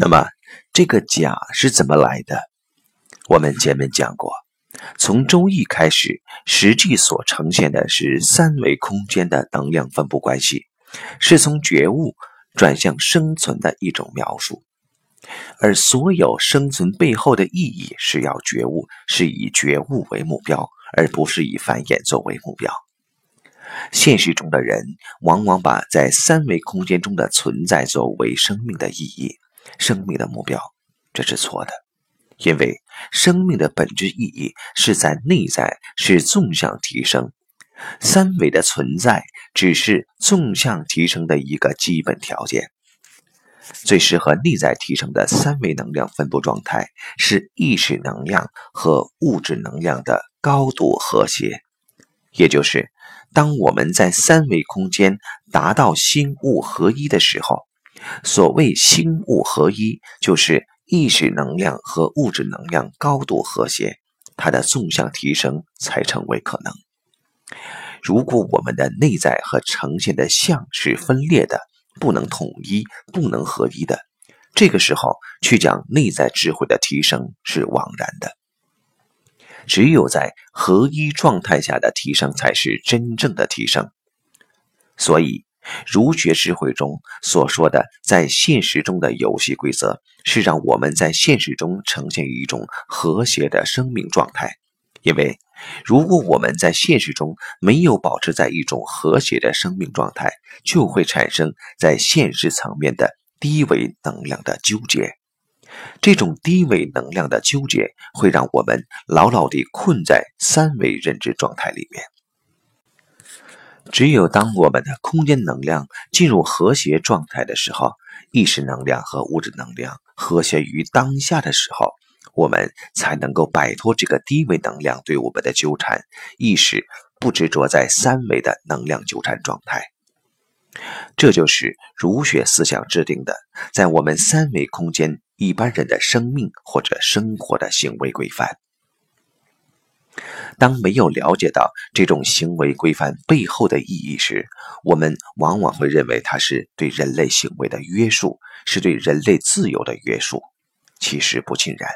那么，这个甲是怎么来的？我们前面讲过，从周易开始，实际所呈现的是三维空间的能量分布关系，是从觉悟转向生存的一种描述。而所有生存背后的意义是要觉悟，是以觉悟为目标，而不是以繁衍作为目标。现实中的人往往把在三维空间中的存在作为生命的意义、生命的目标，这是错的。因为生命的本质意义是在内在，是纵向提升。三维的存在只是纵向提升的一个基本条件。最适合内在提升的三维能量分布状态是意识能量和物质能量的高度和谐，也就是当我们在三维空间达到心物合一的时候，所谓心物合一，就是意识能量和物质能量高度和谐，它的纵向提升才成为可能。如果我们的内在和呈现的相是分裂的。不能统一、不能合一的，这个时候去讲内在智慧的提升是枉然的。只有在合一状态下的提升，才是真正的提升。所以，儒学智慧中所说的在现实中的游戏规则，是让我们在现实中呈现一种和谐的生命状态，因为。如果我们在现实中没有保持在一种和谐的生命状态，就会产生在现实层面的低维能量的纠结。这种低维能量的纠结会让我们牢牢地困在三维认知状态里面。只有当我们的空间能量进入和谐状态的时候，意识能量和物质能量和谐于当下的时候。我们才能够摆脱这个低维能量对我们的纠缠，意识不执着在三维的能量纠缠状态。这就是儒学思想制定的，在我们三维空间一般人的生命或者生活的行为规范。当没有了解到这种行为规范背后的意义时，我们往往会认为它是对人类行为的约束，是对人类自由的约束。其实不尽然。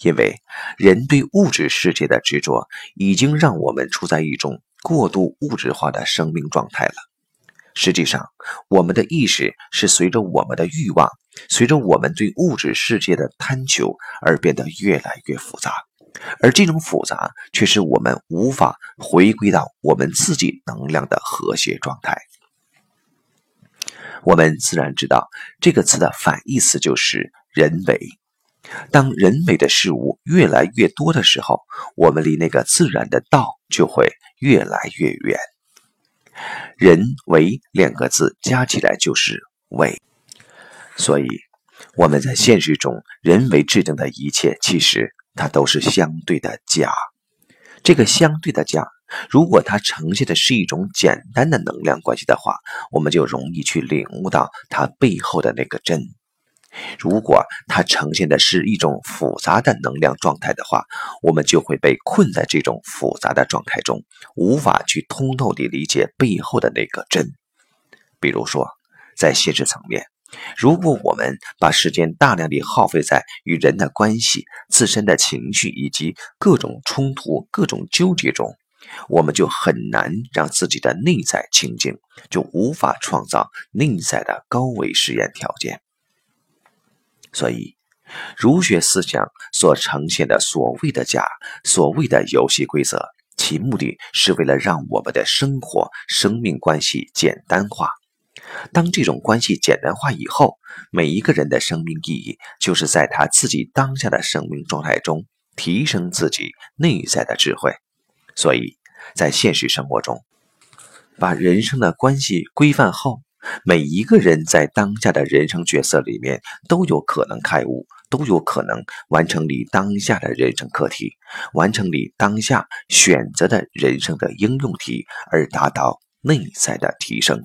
因为人对物质世界的执着，已经让我们处在一种过度物质化的生命状态了。实际上，我们的意识是随着我们的欲望，随着我们对物质世界的贪求而变得越来越复杂，而这种复杂却是我们无法回归到我们自己能量的和谐状态。我们自然知道这个词的反义词就是人为。当人为的事物越来越多的时候，我们离那个自然的道就会越来越远。人为两个字加起来就是为，所以我们在现实中人为制定的一切，其实它都是相对的假。这个相对的假，如果它呈现的是一种简单的能量关系的话，我们就容易去领悟到它背后的那个真。如果它呈现的是一种复杂的能量状态的话，我们就会被困在这种复杂的状态中，无法去通透地理解背后的那个真。比如说，在现实层面，如果我们把时间大量地耗费在与人的关系、自身的情绪以及各种冲突、各种纠结中，我们就很难让自己的内在清净，就无法创造内在的高维实验条件。所以，儒学思想所呈现的所谓的假，所谓的游戏规则，其目的是为了让我们的生活、生命关系简单化。当这种关系简单化以后，每一个人的生命意义，就是在他自己当下的生命状态中提升自己内在的智慧。所以在现实生活中，把人生的关系规范后。每一个人在当下的人生角色里面都有可能开悟，都有可能完成你当下的人生课题，完成你当下选择的人生的应用题，而达到内在的提升。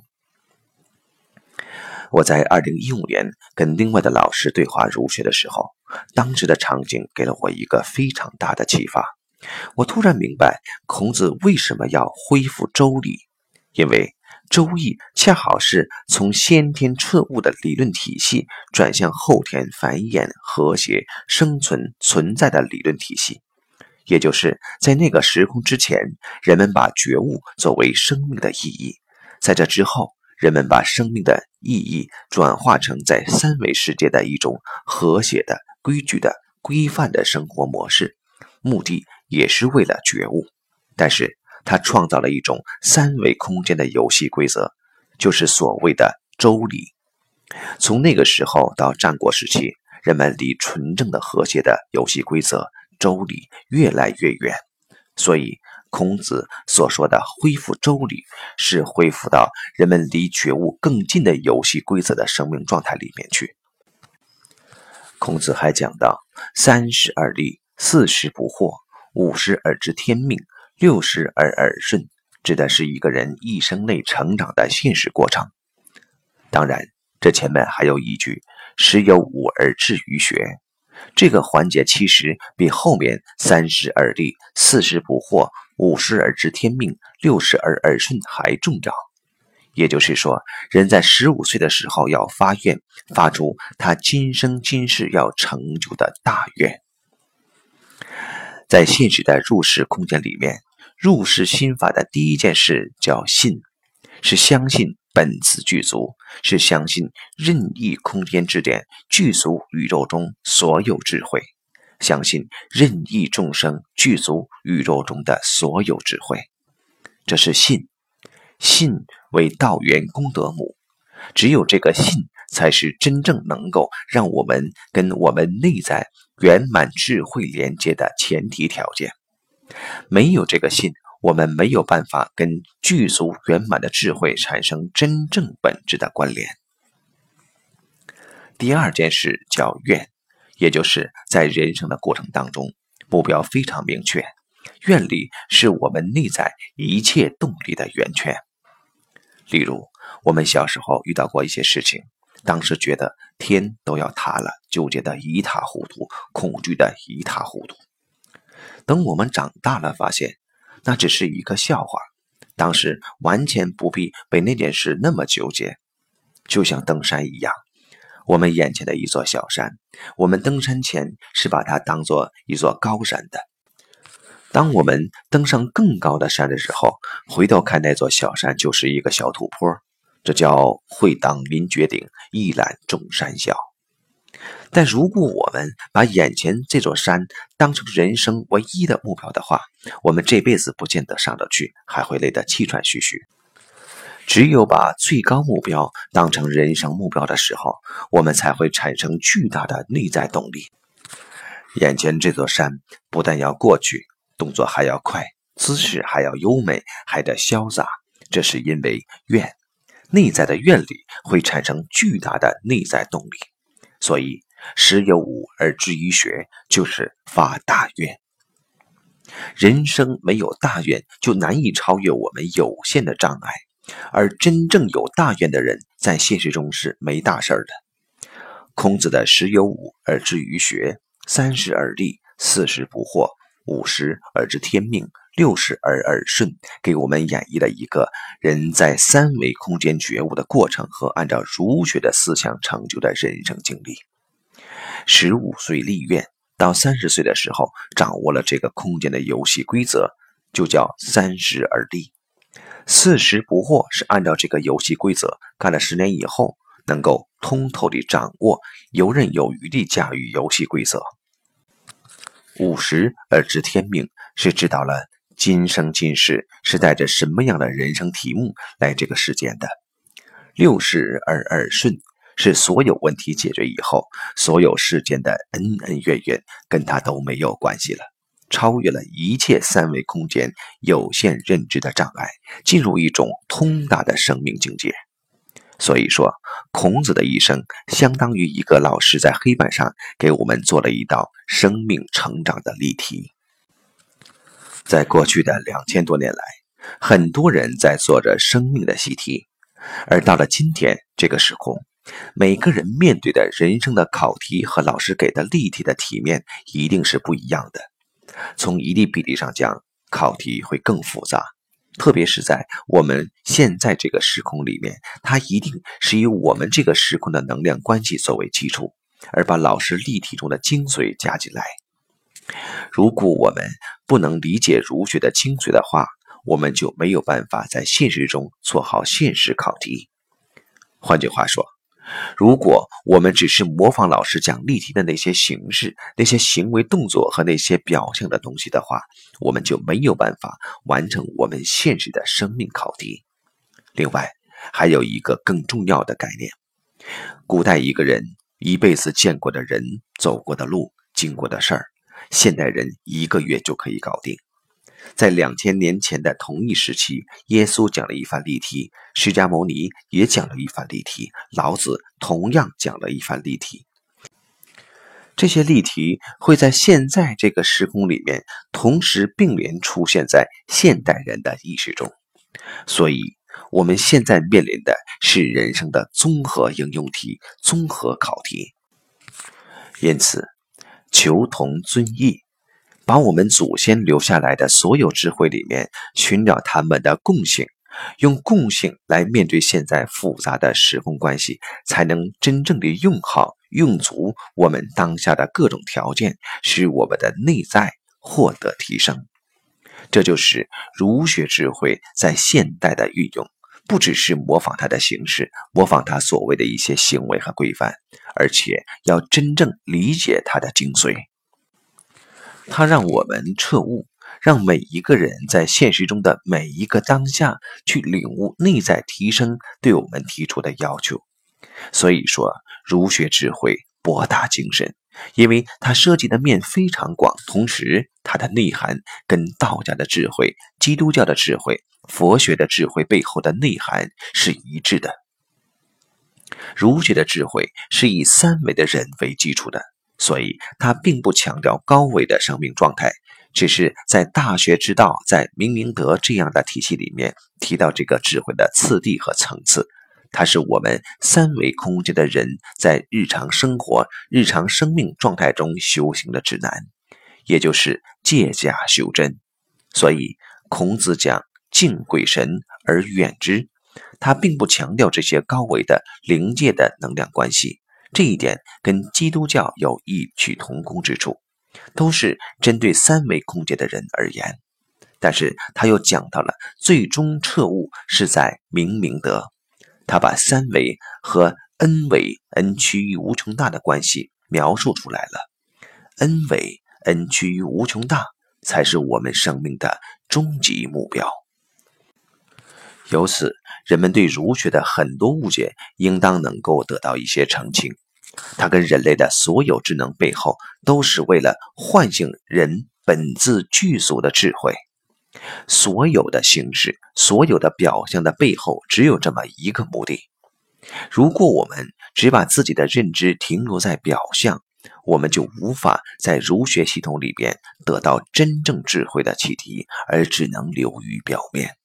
我在二零一五年跟另外的老师对话儒学的时候，当时的场景给了我一个非常大的启发。我突然明白孔子为什么要恢复周礼，因为。周易恰好是从先天存物的理论体系转向后天繁衍、和谐、生存、存在的理论体系。也就是在那个时空之前，人们把觉悟作为生命的意义；在这之后，人们把生命的意义转化成在三维世界的一种和谐的、规矩的、规范的生活模式，目的也是为了觉悟。但是，他创造了一种三维空间的游戏规则，就是所谓的周礼。从那个时候到战国时期，人们离纯正的和谐的游戏规则。周礼越来越远，所以孔子所说的恢复周礼，是恢复到人们离觉悟更近的游戏规则的生命状态里面去。孔子还讲到：三十而立，四十不惑，五十而知天命，六十而耳顺，指的是一个人一生内成长的现实过程。当然，这前面还有一句：十有五而志于学。这个环节其实比后面三十而立、四十不惑、五十而知天命、六十而耳顺还重要。也就是说，人在十五岁的时候要发愿，发出他今生今世要成就的大愿。在现实的入世空间里面，入世心法的第一件事叫信，是相信。本自具足，是相信任意空间之点具足宇宙中所有智慧，相信任意众生具足宇宙中的所有智慧。这是信，信为道源功德母，只有这个信，才是真正能够让我们跟我们内在圆满智慧连接的前提条件。没有这个信。我们没有办法跟具足圆满的智慧产生真正本质的关联。第二件事叫愿，也就是在人生的过程当中，目标非常明确，愿力是我们内在一切动力的源泉。例如，我们小时候遇到过一些事情，当时觉得天都要塌了，纠结的一塌糊涂，恐惧的一塌糊涂。等我们长大了，发现。那只是一个笑话，当时完全不必被那件事那么纠结。就像登山一样，我们眼前的一座小山，我们登山前是把它当做一座高山的。当我们登上更高的山的时候，回头看那座小山就是一个小土坡。这叫会当凌绝顶，一览众山小。但如果我们把眼前这座山当成人生唯一的目标的话，我们这辈子不见得上得去，还会累得气喘吁吁。只有把最高目标当成人生目标的时候，我们才会产生巨大的内在动力。眼前这座山不但要过去，动作还要快，姿势还要优美，还得潇洒。这是因为愿，内在的愿力会产生巨大的内在动力。所以，十有五而志于学，就是发大愿。人生没有大愿，就难以超越我们有限的障碍。而真正有大愿的人，在现实中是没大事儿的。孔子的十有五而志于学，三十而立，四十不惑，五十而知天命，六十而耳顺，给我们演绎了一个人在三维空间觉悟的过程和按照儒学的思想成就的人生经历。十五岁立愿，到三十岁的时候掌握了这个空间的游戏规则，就叫三十而立。四十不惑是按照这个游戏规则干了十年以后，能够通透地掌握，游刃有余地驾驭游戏规则。五十而知天命，是知道了。今生今世是带着什么样的人生题目来这个世间的？六十而耳顺，是所有问题解决以后，所有世间的恩恩怨怨跟他都没有关系了，超越了一切三维空间有限认知的障碍，进入一种通达的生命境界。所以说，孔子的一生相当于一个老师在黑板上给我们做了一道生命成长的例题。在过去的两千多年来，很多人在做着生命的习题，而到了今天这个时空，每个人面对的人生的考题和老师给的例题的体面一定是不一样的。从一定比例上讲，考题会更复杂，特别是在我们现在这个时空里面，它一定是以我们这个时空的能量关系作为基础，而把老师例题中的精髓加进来。如果我们不能理解儒学的精髓的话，我们就没有办法在现实中做好现实考题。换句话说，如果我们只是模仿老师讲例题的那些形式、那些行为动作和那些表象的东西的话，我们就没有办法完成我们现实的生命考题。另外，还有一个更重要的概念：古代一个人一辈子见过的人、走过的路、经过的事儿，现代人一个月就可以搞定。在两千年前的同一时期，耶稣讲了一番例题，释迦牟尼也讲了一番例题，老子同样讲了一番例题。这些例题会在现在这个时空里面同时并联出现在现代人的意识中，所以我们现在面临的是人生的综合应用题、综合考题。因此，求同尊异。把我们祖先留下来的所有智慧里面寻找他们的共性，用共性来面对现在复杂的时空关系，才能真正的用好、用足我们当下的各种条件，使我们的内在获得提升。这就是儒学智慧在现代的运用，不只是模仿它的形式，模仿它所谓的一些行为和规范，而且要真正理解它的精髓。它让我们彻悟，让每一个人在现实中的每一个当下去领悟内在提升对我们提出的要求。所以说，儒学智慧博大精深，因为它涉及的面非常广，同时它的内涵跟道家的智慧、基督教的智慧、佛学的智慧背后的内涵是一致的。儒学的智慧是以三维的人为基础的。所以，他并不强调高维的生命状态，只是在大学之道、在明明德这样的体系里面提到这个智慧的次第和层次。它是我们三维空间的人在日常生活、日常生命状态中修行的指南，也就是借假修真。所以，孔子讲敬鬼神而远之，他并不强调这些高维的灵界的能量关系。这一点跟基督教有异曲同工之处，都是针对三维空间的人而言。但是他又讲到了最终彻悟是在明明德，他把三维和 n 维 n 趋于无穷大的关系描述出来了。n 维 n 趋于无穷大才是我们生命的终极目标。由此。人们对儒学的很多误解，应当能够得到一些澄清。它跟人类的所有智能背后，都是为了唤醒人本自具足的智慧。所有的形式，所有的表象的背后，只有这么一个目的。如果我们只把自己的认知停留在表象，我们就无法在儒学系统里边得到真正智慧的启迪，而只能流于表面。